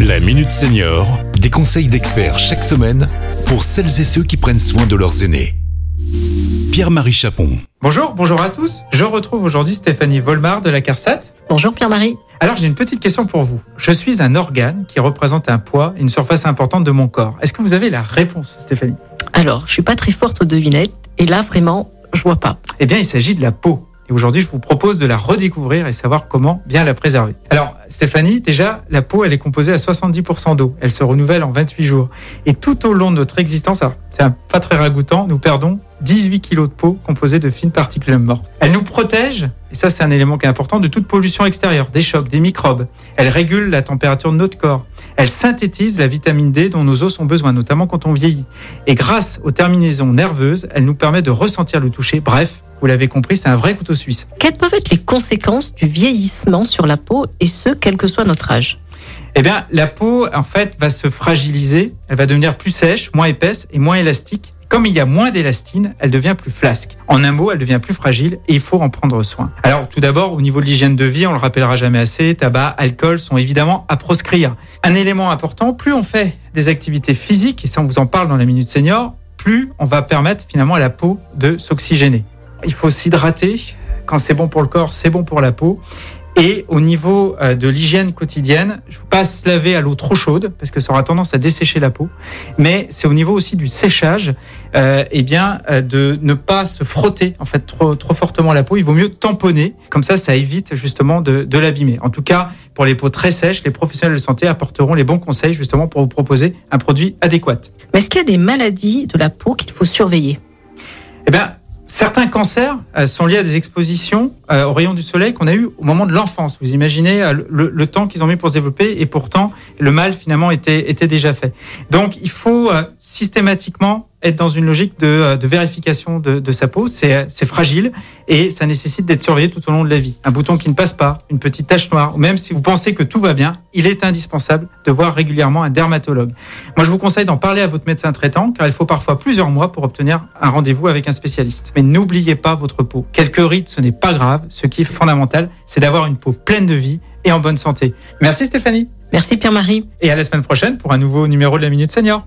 La Minute Senior, des conseils d'experts chaque semaine pour celles et ceux qui prennent soin de leurs aînés. Pierre-Marie Chapon. Bonjour, bonjour à tous. Je retrouve aujourd'hui Stéphanie Volmar de la CARSAT. Bonjour Pierre-Marie. Alors j'ai une petite question pour vous. Je suis un organe qui représente un poids et une surface importante de mon corps. Est-ce que vous avez la réponse, Stéphanie? Alors, je suis pas très forte aux devinettes et là vraiment, je vois pas. Eh bien, il s'agit de la peau. Et aujourd'hui, je vous propose de la redécouvrir et savoir comment bien la préserver. Alors, Stéphanie, déjà, la peau, elle est composée à 70% d'eau. Elle se renouvelle en 28 jours. Et tout au long de notre existence, c'est pas très ragoûtant, nous perdons 18 kilos de peau composée de fines particules mortes. Elle nous protège, et ça c'est un élément qui est important, de toute pollution extérieure, des chocs, des microbes. Elle régule la température de notre corps. Elle synthétise la vitamine D dont nos os ont besoin, notamment quand on vieillit. Et grâce aux terminaisons nerveuses, elle nous permet de ressentir le toucher. Bref, vous l'avez compris, c'est un vrai couteau suisse. Quelles peuvent être les conséquences du vieillissement sur la peau et ce, quel que soit notre âge? Eh bien, la peau, en fait, va se fragiliser. Elle va devenir plus sèche, moins épaisse et moins élastique. Comme il y a moins d'élastine, elle devient plus flasque. En un mot, elle devient plus fragile et il faut en prendre soin. Alors, tout d'abord, au niveau de l'hygiène de vie, on le rappellera jamais assez, tabac, alcool sont évidemment à proscrire. Un élément important, plus on fait des activités physiques, et ça on vous en parle dans la Minute Senior, plus on va permettre finalement à la peau de s'oxygéner. Il faut s'hydrater. Quand c'est bon pour le corps, c'est bon pour la peau. Et au niveau euh, de l'hygiène quotidienne, je ne veux pas se laver à l'eau trop chaude parce que ça aura tendance à dessécher la peau. Mais c'est au niveau aussi du séchage, euh, eh bien, euh, de ne pas se frotter en fait trop, trop fortement la peau. Il vaut mieux tamponner, comme ça, ça évite justement de, de l'abîmer. En tout cas, pour les peaux très sèches, les professionnels de santé apporteront les bons conseils justement pour vous proposer un produit adéquat. Mais est-ce qu'il y a des maladies de la peau qu'il faut surveiller? Eh bien, certains cancers euh, sont liés à des expositions euh, aux rayons du soleil qu'on a eu au moment de l'enfance. Vous imaginez euh, le, le temps qu'ils ont mis pour se développer et pourtant le mal finalement était, était déjà fait. Donc il faut systématiquement être dans une logique de, euh, de vérification de, de sa peau. C'est c'est fragile et ça nécessite d'être surveillé tout au long de la vie. Un bouton qui ne passe pas, une petite tache noire, ou même si vous pensez que tout va bien, il est indispensable de voir régulièrement un dermatologue. Moi, je vous conseille d'en parler à votre médecin traitant, car il faut parfois plusieurs mois pour obtenir un rendez-vous avec un spécialiste. Mais n'oubliez pas votre peau. Quelques rides, ce n'est pas grave. Ce qui est fondamental, c'est d'avoir une peau pleine de vie et en bonne santé. Merci Stéphanie. Merci Pierre-Marie. Et à la semaine prochaine pour un nouveau numéro de la Minute Senior.